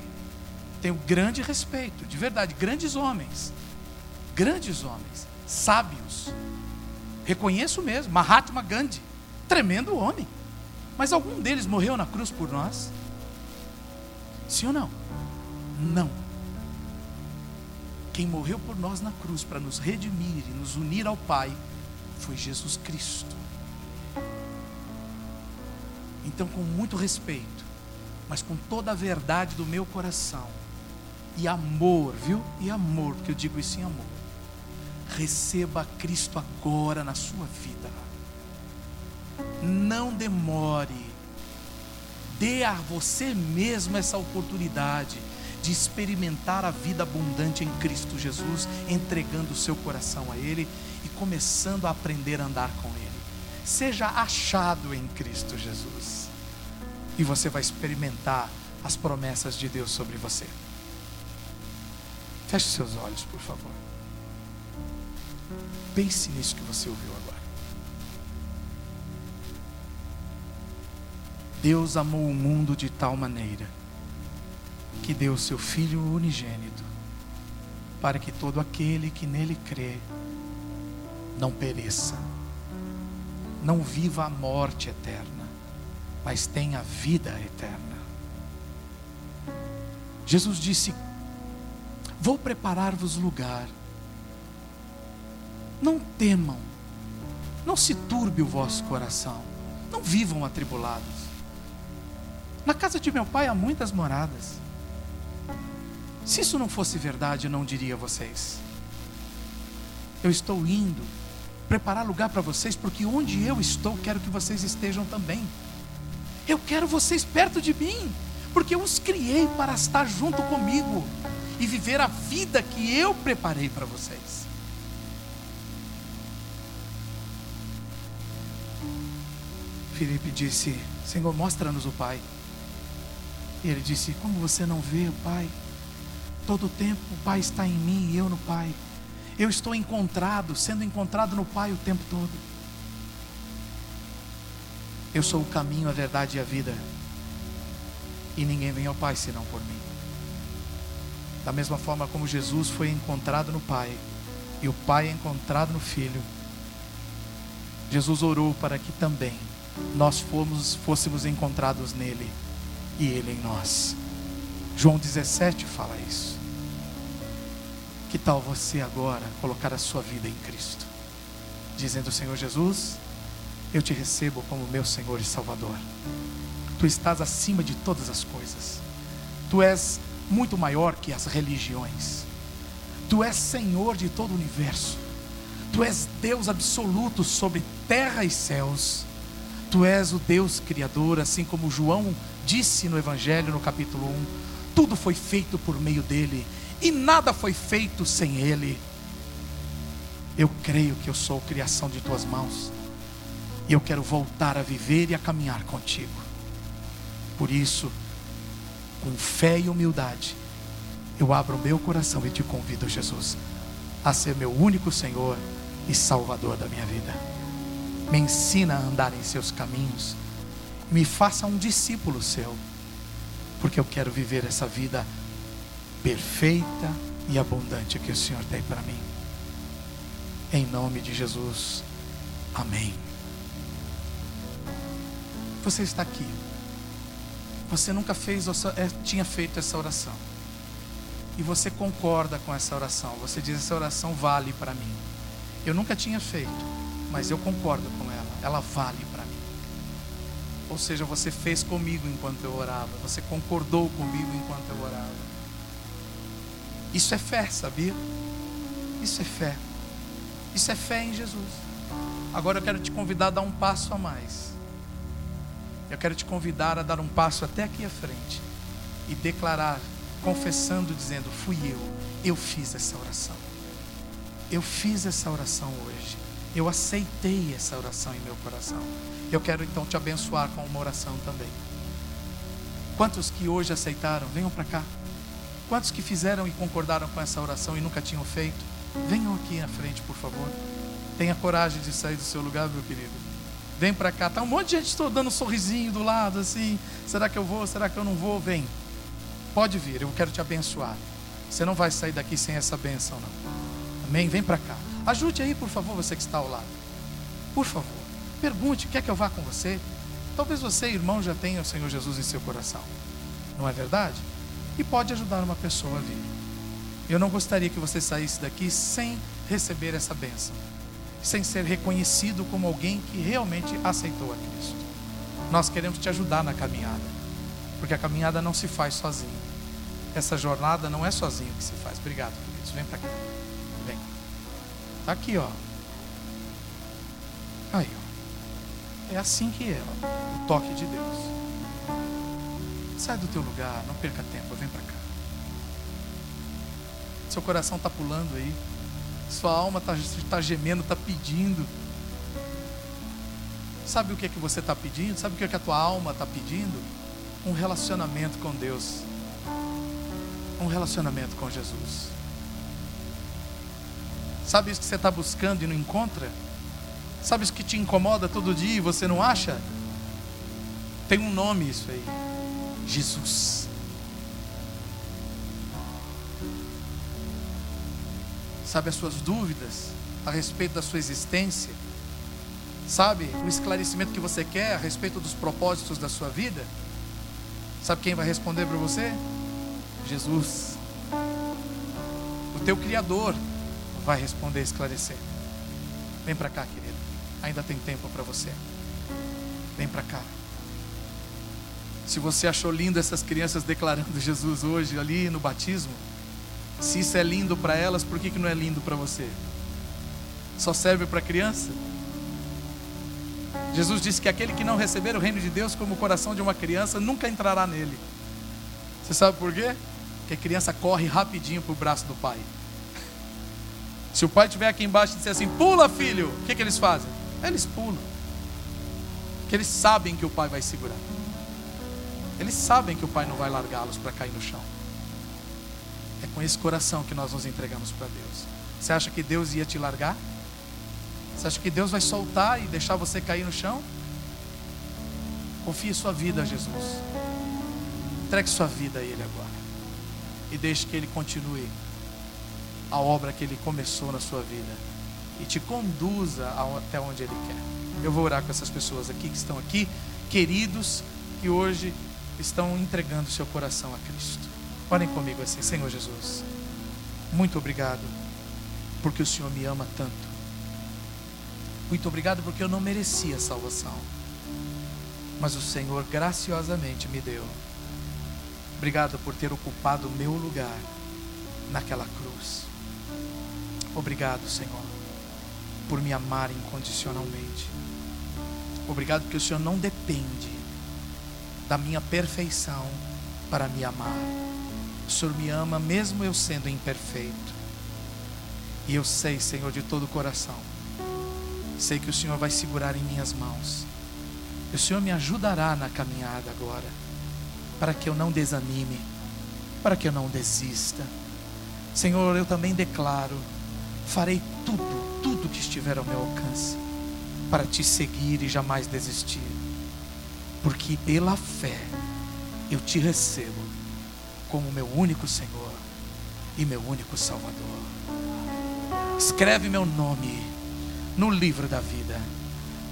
Tenho grande respeito, de verdade, grandes homens, grandes homens, sábios. Reconheço mesmo, Mahatma Gandhi, tremendo homem. Mas algum deles morreu na cruz por nós? Sim ou não? Não. Quem morreu por nós na cruz para nos redimir e nos unir ao Pai foi Jesus Cristo. Então, com muito respeito, mas com toda a verdade do meu coração, e amor, viu? E amor, porque eu digo isso em amor. Receba Cristo agora na sua vida. Não demore. Dê a você mesmo essa oportunidade de experimentar a vida abundante em Cristo Jesus, entregando o seu coração a Ele e começando a aprender a andar com Ele. Seja achado em Cristo Jesus e você vai experimentar as promessas de Deus sobre você. Feche seus olhos, por favor. Pense nisso que você ouviu agora. Deus amou o mundo de tal maneira que deu o seu Filho unigênito, para que todo aquele que nele crê não pereça, não viva a morte eterna mas tem a vida eterna. Jesus disse: Vou preparar-vos lugar. Não temam, não se turbe o vosso coração, não vivam atribulados. Na casa de meu pai há muitas moradas. Se isso não fosse verdade, eu não diria a vocês. Eu estou indo preparar lugar para vocês, porque onde eu estou, quero que vocês estejam também. Eu quero vocês perto de mim, porque eu os criei para estar junto comigo e viver a vida que eu preparei para vocês. Filipe disse: Senhor, mostra-nos o Pai. E ele disse: Como você não vê o Pai? Todo o tempo o Pai está em mim e eu no Pai. Eu estou encontrado, sendo encontrado no Pai o tempo todo. Eu sou o caminho, a verdade e a vida. E ninguém vem ao Pai senão por mim. Da mesma forma como Jesus foi encontrado no Pai e o Pai é encontrado no Filho, Jesus orou para que também nós fomos, fôssemos encontrados nele e ele em nós. João 17 fala isso. Que tal você agora colocar a sua vida em Cristo? Dizendo, Senhor Jesus, eu te recebo como meu Senhor e Salvador. Tu estás acima de todas as coisas. Tu és muito maior que as religiões. Tu és Senhor de todo o universo. Tu és Deus absoluto sobre terra e céus. Tu és o Deus Criador, assim como João disse no Evangelho, no capítulo 1. Tudo foi feito por meio dele, e nada foi feito sem ele. Eu creio que eu sou criação de tuas mãos, e eu quero voltar a viver e a caminhar contigo. Por isso, com fé e humildade, eu abro o meu coração e te convido, Jesus, a ser meu único Senhor e Salvador da minha vida me ensina a andar em seus caminhos, me faça um discípulo seu, porque eu quero viver essa vida perfeita e abundante que o Senhor tem para mim. Em nome de Jesus, amém. Você está aqui, você nunca fez, é, tinha feito essa oração, e você concorda com essa oração, você diz: essa oração vale para mim. Eu nunca tinha feito mas eu concordo com ela, ela vale para mim. Ou seja, você fez comigo enquanto eu orava, você concordou comigo enquanto eu orava. Isso é fé, sabia? Isso é fé. Isso é fé em Jesus. Agora eu quero te convidar a dar um passo a mais. Eu quero te convidar a dar um passo até aqui à frente e declarar, confessando, dizendo: Fui eu, eu fiz essa oração. Eu fiz essa oração hoje. Eu aceitei essa oração em meu coração. Eu quero então te abençoar com uma oração também. Quantos que hoje aceitaram, venham para cá. Quantos que fizeram e concordaram com essa oração e nunca tinham feito, venham aqui na frente, por favor. Tenha coragem de sair do seu lugar, meu querido. Vem para cá. Tá um monte de gente estou dando um sorrisinho do lado, assim. Será que eu vou? Será que eu não vou? Vem. Pode vir. Eu quero te abençoar. Você não vai sair daqui sem essa benção, não. Amém? Vem para cá. Ajude aí, por favor, você que está ao lado. Por favor, pergunte: quer que eu vá com você? Talvez você, irmão, já tenha o Senhor Jesus em seu coração. Não é verdade? E pode ajudar uma pessoa a vir. Eu não gostaria que você saísse daqui sem receber essa bênção, sem ser reconhecido como alguém que realmente aceitou a Cristo. Nós queremos te ajudar na caminhada, porque a caminhada não se faz sozinho. Essa jornada não é sozinho que se faz. Obrigado, queridos. Vem para cá. Está aqui, ó. Aí, ó. É assim que é, ó. o toque de Deus. Sai do teu lugar, não perca tempo, vem para cá. Seu coração está pulando aí. Sua alma está tá gemendo, está pedindo. Sabe o que é que você está pedindo? Sabe o que é que a tua alma está pedindo? Um relacionamento com Deus. Um relacionamento com Jesus. Sabe isso que você está buscando e não encontra? Sabe isso que te incomoda todo dia e você não acha? Tem um nome isso aí: Jesus. Sabe as suas dúvidas a respeito da sua existência? Sabe o esclarecimento que você quer a respeito dos propósitos da sua vida? Sabe quem vai responder para você? Jesus, o teu Criador, vai responder, esclarecer. Vem para cá, querido. Ainda tem tempo para você. Vem para cá. Se você achou lindo essas crianças declarando Jesus hoje ali no batismo, se isso é lindo para elas, por que, que não é lindo para você? Só serve para criança? Jesus disse que aquele que não receber o reino de Deus como o coração de uma criança nunca entrará nele. Você sabe por quê? Porque a criança corre rapidinho para o braço do pai. Se o pai estiver aqui embaixo e disser assim, pula filho, o que, que eles fazem? Eles pulam. Porque eles sabem que o pai vai segurar. Eles sabem que o pai não vai largá-los para cair no chão. É com esse coração que nós nos entregamos para Deus. Você acha que Deus ia te largar? Você acha que Deus vai soltar e deixar você cair no chão? Confie sua vida a Jesus. Entregue sua vida a Ele agora. E deixe que Ele continue a obra que Ele começou na sua vida. E te conduza até onde Ele quer. Eu vou orar com essas pessoas aqui que estão aqui, queridos, que hoje estão entregando seu coração a Cristo. Orem comigo assim, Senhor Jesus. Muito obrigado, porque o Senhor me ama tanto. Muito obrigado porque eu não merecia salvação. Mas o Senhor graciosamente me deu. Obrigado por ter ocupado o meu lugar naquela cruz. Obrigado, Senhor, por me amar incondicionalmente. Obrigado porque o Senhor não depende da minha perfeição para me amar. O Senhor me ama mesmo eu sendo imperfeito. E eu sei, Senhor, de todo o coração Sei que o Senhor vai segurar em minhas mãos. O Senhor me ajudará na caminhada agora, para que eu não desanime, para que eu não desista. Senhor, eu também declaro: farei tudo, tudo que estiver ao meu alcance, para te seguir e jamais desistir, porque pela fé eu te recebo como meu único Senhor e meu único Salvador. Escreve meu nome no livro da vida,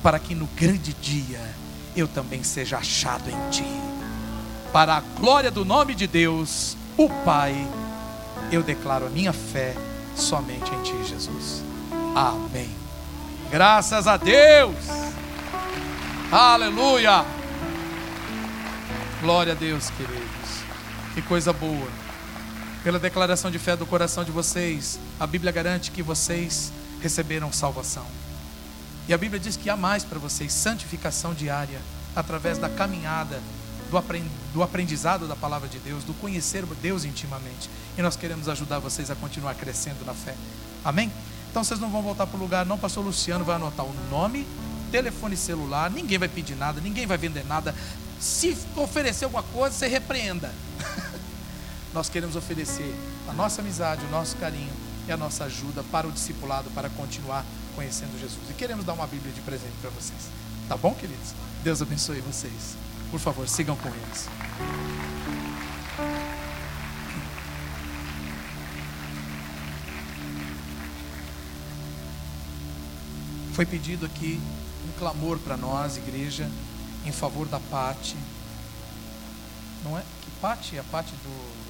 para que no grande dia eu também seja achado em ti. Para a glória do nome de Deus, o Pai, eu declaro a minha fé somente em ti, Jesus. Amém. Graças a Deus. Aleluia. Glória a Deus, queridos. Que coisa boa. Pela declaração de fé do coração de vocês, a Bíblia garante que vocês receberam salvação. E a Bíblia diz que há mais para vocês santificação diária, através da caminhada, do aprendizado da palavra de Deus, do conhecer Deus intimamente. E nós queremos ajudar vocês a continuar crescendo na fé. Amém? Então vocês não vão voltar para o lugar, não. Pastor Luciano vai anotar o nome, telefone celular, ninguém vai pedir nada, ninguém vai vender nada. Se oferecer alguma coisa, você repreenda. [LAUGHS] nós queremos oferecer a nossa amizade, o nosso carinho e a nossa ajuda para o discipulado, para continuar conhecendo Jesus. E queremos dar uma Bíblia de presente para vocês. Tá bom, queridos? Deus abençoe vocês. Por favor, sigam com eles. Foi pedido aqui um clamor para nós, igreja, em favor da Pati. Não é? Que Pati? A Pati do,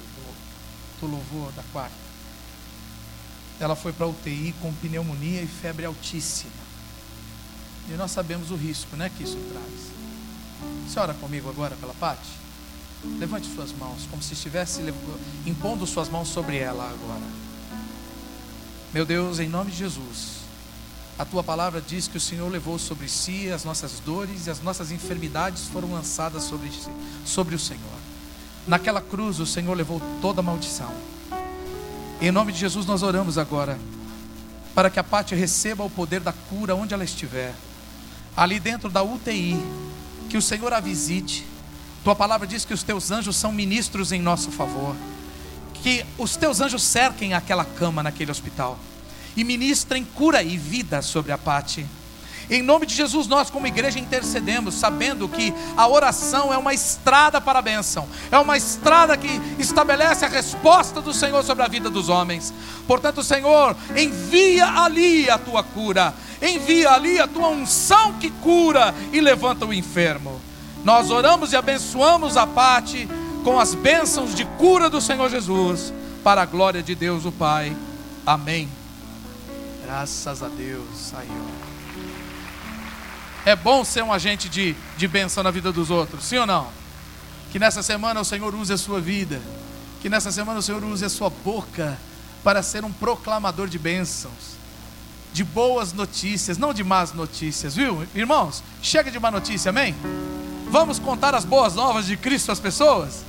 do, louvor da quarta ela foi para UTI com pneumonia e febre altíssima. E nós sabemos o risco né, que isso traz. Você ora comigo agora pela Pati? Levante suas mãos, como se estivesse impondo suas mãos sobre ela agora. Meu Deus, em nome de Jesus, a tua palavra diz que o Senhor levou sobre si as nossas dores e as nossas enfermidades foram lançadas sobre, si, sobre o Senhor. Naquela cruz, o Senhor levou toda a maldição. Em nome de Jesus nós oramos agora, para que a Pati receba o poder da cura onde ela estiver, ali dentro da UTI, que o Senhor a visite. Tua palavra diz que os teus anjos são ministros em nosso favor, que os teus anjos cerquem aquela cama naquele hospital e ministrem cura e vida sobre a Pati. Em nome de Jesus, nós como igreja intercedemos, sabendo que a oração é uma estrada para a bênção, é uma estrada que estabelece a resposta do Senhor sobre a vida dos homens. Portanto, Senhor, envia ali a tua cura, envia ali a tua unção que cura e levanta o enfermo. Nós oramos e abençoamos a parte com as bênçãos de cura do Senhor Jesus, para a glória de Deus o Pai. Amém. Graças a Deus, Senhor. É bom ser um agente de, de bênção na vida dos outros, sim ou não? Que nessa semana o Senhor use a sua vida, que nessa semana o Senhor use a sua boca para ser um proclamador de bênçãos, de boas notícias, não de más notícias, viu? Irmãos, chega de má notícia, amém? Vamos contar as boas novas de Cristo às pessoas?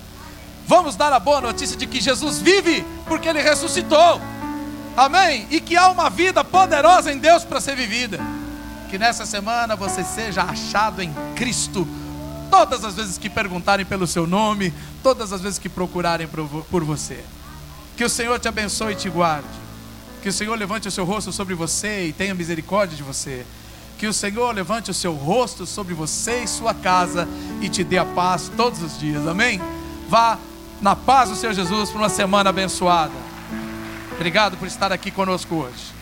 Vamos dar a boa notícia de que Jesus vive porque ele ressuscitou. Amém? E que há uma vida poderosa em Deus para ser vivida. Que nessa semana você seja achado em Cristo. Todas as vezes que perguntarem pelo seu nome, todas as vezes que procurarem por você. Que o Senhor te abençoe e te guarde. Que o Senhor levante o seu rosto sobre você e tenha misericórdia de você. Que o Senhor levante o seu rosto sobre você e sua casa e te dê a paz todos os dias. Amém? Vá na paz do Senhor Jesus para uma semana abençoada. Obrigado por estar aqui conosco hoje.